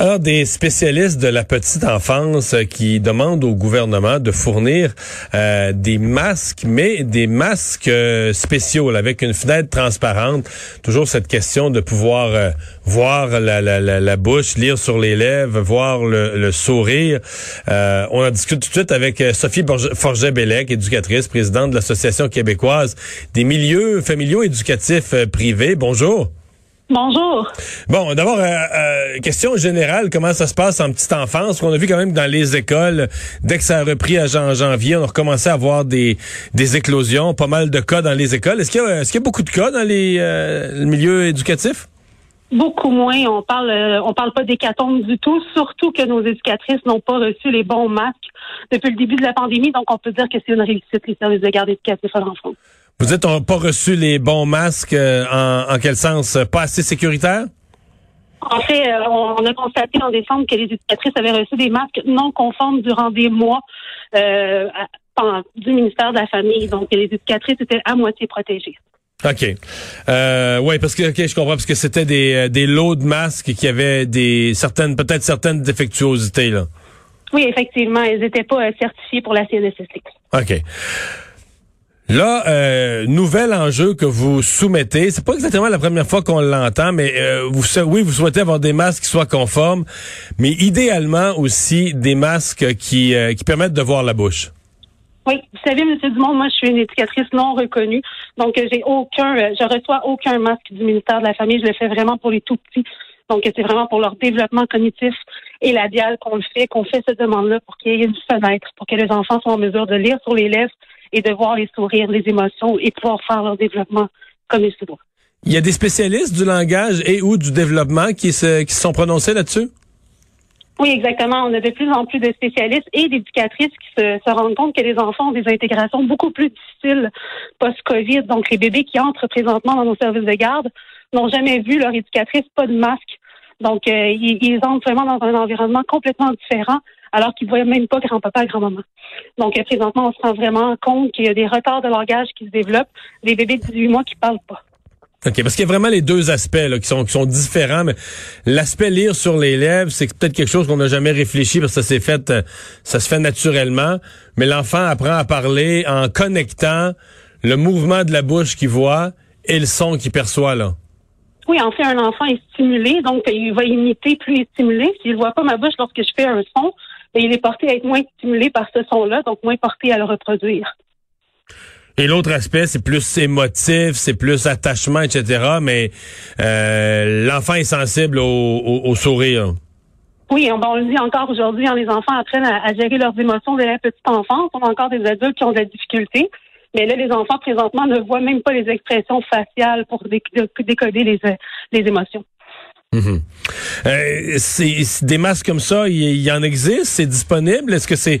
Alors, des spécialistes de la petite enfance qui demandent au gouvernement de fournir euh, des masques, mais des masques euh, spéciaux là, avec une fenêtre transparente. Toujours cette question de pouvoir euh, voir la, la, la, bouche, lire sur les lèvres, voir le, le sourire. on en discute tout de suite avec Sophie Forget-Bellec, éducatrice, présidente de l'Association québécoise des milieux familiaux éducatifs privés. Bonjour. Bonjour. Bon, d'abord, euh, euh, question générale, comment ça se passe en petite enfance? On a vu quand même dans les écoles, dès que ça a repris à janvier, on a recommencé à avoir des, des éclosions, pas mal de cas dans les écoles. Est-ce qu'il y, qu'il y a beaucoup de cas dans les euh, milieux éducatifs? Beaucoup moins. On parle, on parle pas d'hécatombe du tout, surtout que nos éducatrices n'ont pas reçu les bons masques depuis le début de la pandémie. Donc, on peut dire que c'est une réussite, les services de garde éducatifs à l'enfance. Vous êtes pas reçu les bons masques euh, en, quel sens? Pas assez sécuritaire? En fait, euh, on a constaté en décembre que les éducatrices avaient reçu des masques non conformes durant des mois euh, du ministère de la Famille. Donc, les éducatrices étaient à moitié protégées. OK. Euh, oui, parce que je comprends, parce que c'était des, des lots de masques qui avaient des certaines, peut-être certaines défectuosités, là. Oui, effectivement, elles n'étaient pas certifiées pour la CNSSX. OK. Là, euh, nouvel enjeu que vous soumettez, c'est pas exactement la première fois qu'on l'entend, mais euh, vous, oui, vous souhaitez avoir des masques qui soient conformes, mais idéalement aussi des masques qui, euh, qui permettent de voir la bouche. Oui, vous savez, M. Dumont, moi, je suis une éducatrice non reconnue, donc j'ai aucun, je reçois aucun masque du ministère de la Famille. Je le fais vraiment pour les tout petits. Donc, c'est vraiment pour leur développement cognitif et labial qu'on le fait, qu'on fait cette demande-là pour qu'il y ait une fenêtre, pour que les enfants soient en mesure de lire sur les lèvres et de voir les sourires, les émotions et pouvoir faire leur développement comme il se doit. Il y a des spécialistes du langage et ou du développement qui se, qui sont prononcés là-dessus? Oui, exactement. On a de plus en plus de spécialistes et d'éducatrices qui se, se, rendent compte que les enfants ont des intégrations beaucoup plus difficiles post-COVID. Donc, les bébés qui entrent présentement dans nos services de garde n'ont jamais vu leur éducatrice pas de masque. Donc, euh, ils, ils entrent vraiment dans un environnement complètement différent alors qu'ils ne voyaient même pas grand-papa et grand-maman. Donc, euh, présentement, on se rend vraiment compte qu'il y a des retards de langage qui se développent, des bébés de 18 mois qui parlent pas. OK, parce qu'il y a vraiment les deux aspects là, qui sont qui sont différents, mais l'aspect lire sur les lèvres, c'est peut-être quelque chose qu'on n'a jamais réfléchi parce que ça s'est fait euh, ça se fait naturellement, mais l'enfant apprend à parler en connectant le mouvement de la bouche qu'il voit et le son qu'il perçoit là. Oui, en fait, un enfant est stimulé, donc il va imiter plus il est stimulé. S'il voit pas ma bouche lorsque je fais un son, il est porté à être moins stimulé par ce son-là, donc moins porté à le reproduire. Et l'autre aspect, c'est plus émotif, c'est plus attachement, etc. Mais euh, l'enfant est sensible au, sourire. Oui, on, le dit encore aujourd'hui, hein, les enfants apprennent à, gérer leurs émotions dès la petite enfance. On a encore des adultes qui ont de la difficulté. Mais là, les enfants, présentement, ne voient même pas les expressions faciales pour décoder les, les émotions. Mhm. Euh, des masques comme ça, il y, en existe, c'est disponible. Est-ce que c'est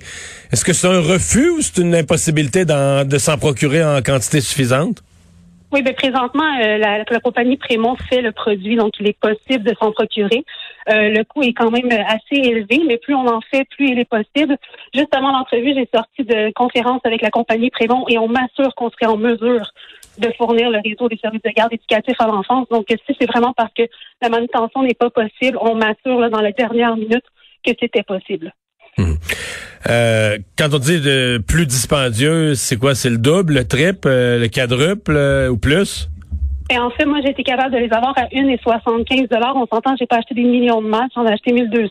est-ce que c'est un refus ou c'est une impossibilité de s'en procurer en quantité suffisante? Oui, bien présentement, euh, la, compagnie Prémont fait le produit, donc il est possible de s'en procurer. Euh, le coût est quand même assez élevé, mais plus on en fait, plus il est possible. Juste avant l'entrevue, j'ai sorti de conférence avec la compagnie Prémont et on m'assure qu'on serait en mesure de fournir le réseau des services de garde éducatifs à l'enfance. Donc, si c'est vraiment parce que la manutention n'est pas possible, on m'assure dans la dernière minute que c'était possible. Hmm. Euh, quand on dit de plus dispendieux, c'est quoi? C'est le double, le triple, euh, le quadruple euh, ou plus? Et en fait, moi, j'ai été capable de les avoir à 1,75 On s'entend, j'ai pas acheté des millions de masques. J'en ai acheté 1200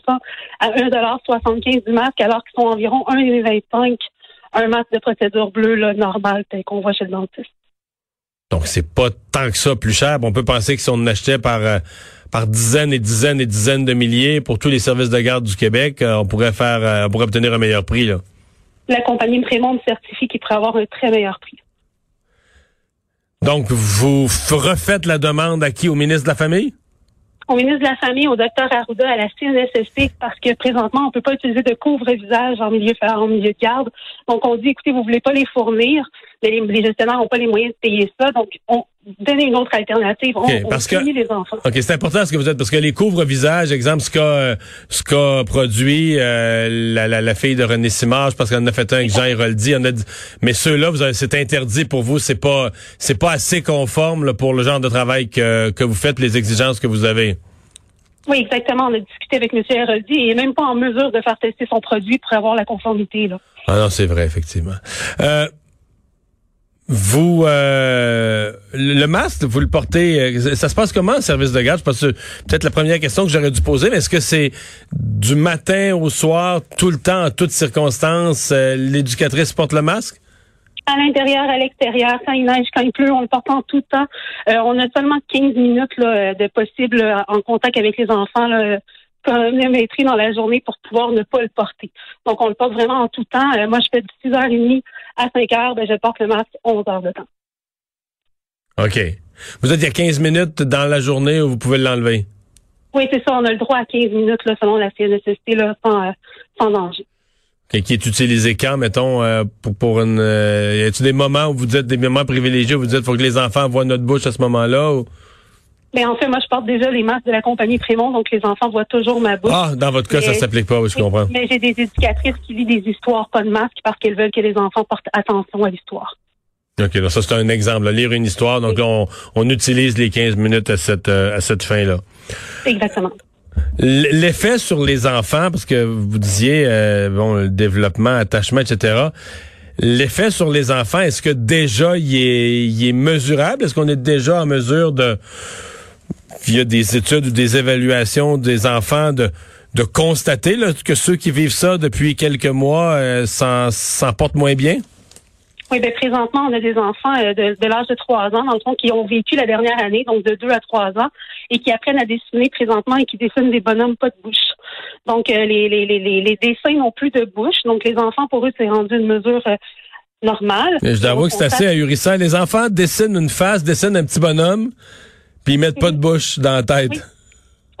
à 1,75 du masque, alors qu'ils sont environ 1,25 un masque de procédure bleue là, normal qu'on voit chez le dentiste. Donc, c'est pas tant que ça plus cher. On peut penser que si on achetait par, par dizaines et dizaines et dizaines de milliers pour tous les services de garde du Québec, euh, on pourrait faire, euh, on pourrait obtenir un meilleur prix, là. La compagnie Prémonde certifie qu'il pourrait avoir un très meilleur prix. Donc, vous refaites la demande à qui? Au ministre de la Famille? au ministre de la Famille, au docteur Arruda, à la CNSSP, parce que présentement, on peut pas utiliser de couvre-visage en milieu, en milieu de garde. Donc, on dit, écoutez, vous voulez pas les fournir, mais les, gestionnaires n'ont pas les moyens de payer ça. Donc, on, donner une autre alternative. On, que- les enfants. OK, c'est important ce que vous êtes, parce que les couvre-visages, exemple, ce qu'a euh, ce qu'a produit euh, la, la, la fille de René Simard, parce qu'on en a fait un avec Jean Héroldi, on a dit, mais ceux-là, vous avez- c'est interdit pour vous, c'est pas c'est pas assez conforme là, pour le genre de travail que, que vous faites, les exigences que vous avez. Oui, exactement. On a discuté avec M. Héroldi et il est même pas en mesure de faire tester son produit pour avoir la conformité. Là. Ah non, c'est vrai, effectivement. Euh, vous, euh, le masque, vous le portez, euh, ça se passe comment, le service de garde? Pense que peut-être la première question que j'aurais dû poser, mais est-ce que c'est du matin au soir, tout le temps, en toutes circonstances, euh, l'éducatrice porte le masque? À l'intérieur, à l'extérieur, quand il neige, quand il pleut, on le porte en tout temps. Euh, on a seulement 15 minutes là, de possible euh, en contact avec les enfants, là, chronométrés dans la journée pour pouvoir ne pas le porter. Donc, on le porte vraiment en tout temps. Euh, moi, je fais de 6h30 à 5h, ben, je porte le masque 11 heures de temps. OK. Vous êtes il y a 15 minutes dans la journée où vous pouvez l'enlever? Oui, c'est ça. On a le droit à 15 minutes là, selon la CNSST là, sans, euh, sans danger. OK, Qui est utilisé quand, mettons, euh, pour, pour une... Y a-t-il des moments où vous dites, des moments privilégiés, où vous dites, faut que les enfants voient notre bouche à ce moment-là? ou- Mais en fait, moi, je porte déjà les masques de la compagnie Prémont, donc les enfants voient toujours ma bouche. Ah, dans votre cas, ça Mais- s'applique pas, oui, je comprends. Mais j'ai des éducatrices qui lisent des histoires, pas de masque, parce qu'elles veulent que les enfants portent attention à l'histoire. OK, là, ça, c'est un exemple. là. lire une histoire, donc là, on, on utilise les 15 minutes à cette, euh, à cette fin-là. Exactement. L'effet sur les enfants, parce que vous disiez, euh, bon, le développement, attachement, etc., l'effet sur les enfants, est-ce que déjà il est, il est mesurable? Est-ce qu'on est déjà en mesure de, via des études ou des évaluations des enfants, de, de constater là, que ceux qui vivent ça depuis quelques mois euh, s'en portent moins bien? Oui, ben présentement, on a des enfants euh, de, de l'âge de 3 ans, dans le fond, qui ont vécu la dernière année, donc de 2 à 3 ans, et qui apprennent à dessiner présentement et qui dessinent des bonhommes pas de bouche. Donc, euh, les, les, les, les, les dessins n'ont plus de bouche. Donc, les enfants, pour eux, c'est rendu une mesure euh, normale. Mais je dois avouer que c'est assez ahurissant. Les enfants dessinent une face, dessinent un petit bonhomme, puis ils mettent pas de bouche dans la tête. Oui.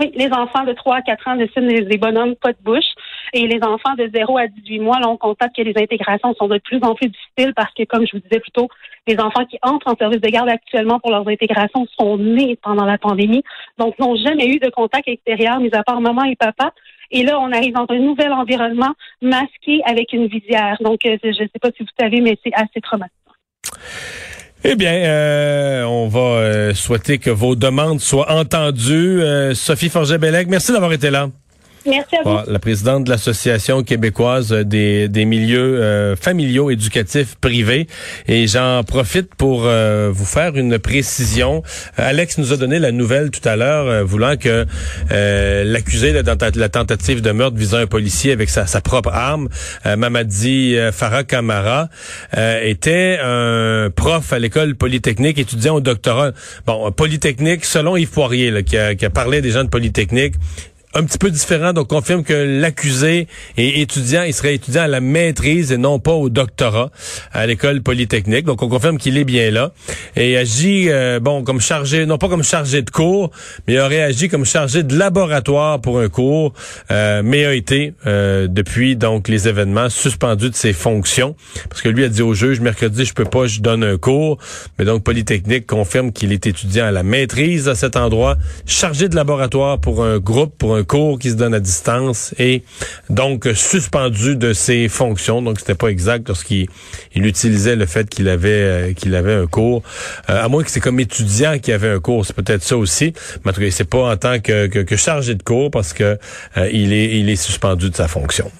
Oui, les enfants de 3 à 4 ans dessinent des, des bonhommes pas de bouche. Et les enfants de 0 à 18 mois, là, on constate que les intégrations sont de plus en plus difficiles parce que, comme je vous disais plus tôt, les enfants qui entrent en service de garde actuellement pour leurs intégrations sont nés pendant la pandémie, donc n'ont jamais eu de contact extérieur, mis à part maman et papa. Et là, on arrive dans un nouvel environnement masqué avec une visière. Donc, euh, je ne sais pas si vous savez, mais c'est assez traumatisant. Eh bien, euh, on va euh, souhaiter que vos demandes soient entendues. Euh, Sophie Forget-Bellec, merci d'avoir été là. Merci à vous. La présidente de l'Association québécoise des, des milieux euh, familiaux éducatifs privés. Et j'en profite pour euh, vous faire une précision. Alex nous a donné la nouvelle tout à l'heure, euh, voulant que euh, l'accusé ta- la tentative de meurtre visant un policier avec sa, sa propre arme, euh, Mamadi euh, Farah Kamara, était un prof à l'école polytechnique, étudiant au doctorat. Bon, polytechnique, selon Yves Poirier, là, qui, a, qui a parlé des gens de polytechnique, un petit peu différent, donc confirme que l'accusé est étudiant, il serait étudiant à la maîtrise et non pas au doctorat à l'école polytechnique. Donc on confirme qu'il est bien là et agit euh, bon comme chargé, non pas comme chargé de cours, mais il aurait agi comme chargé de laboratoire pour un cours, euh, mais a été euh, depuis donc les événements suspendu de ses fonctions parce que lui a dit au juge mercredi je peux pas, je donne un cours, mais donc polytechnique confirme qu'il est étudiant à la maîtrise à cet endroit, chargé de laboratoire pour un groupe pour un cours qui se donne à distance et donc suspendu de ses fonctions. Donc c'était pas exact lorsqu'il il utilisait le fait qu'il avait euh, qu'il avait un cours. Euh, à moins que c'est comme étudiant qui avait un cours, c'est peut-être ça aussi. Mais en tout cas, c'est pas en tant que, que, que chargé de cours parce que euh, il est il est suspendu de sa fonction.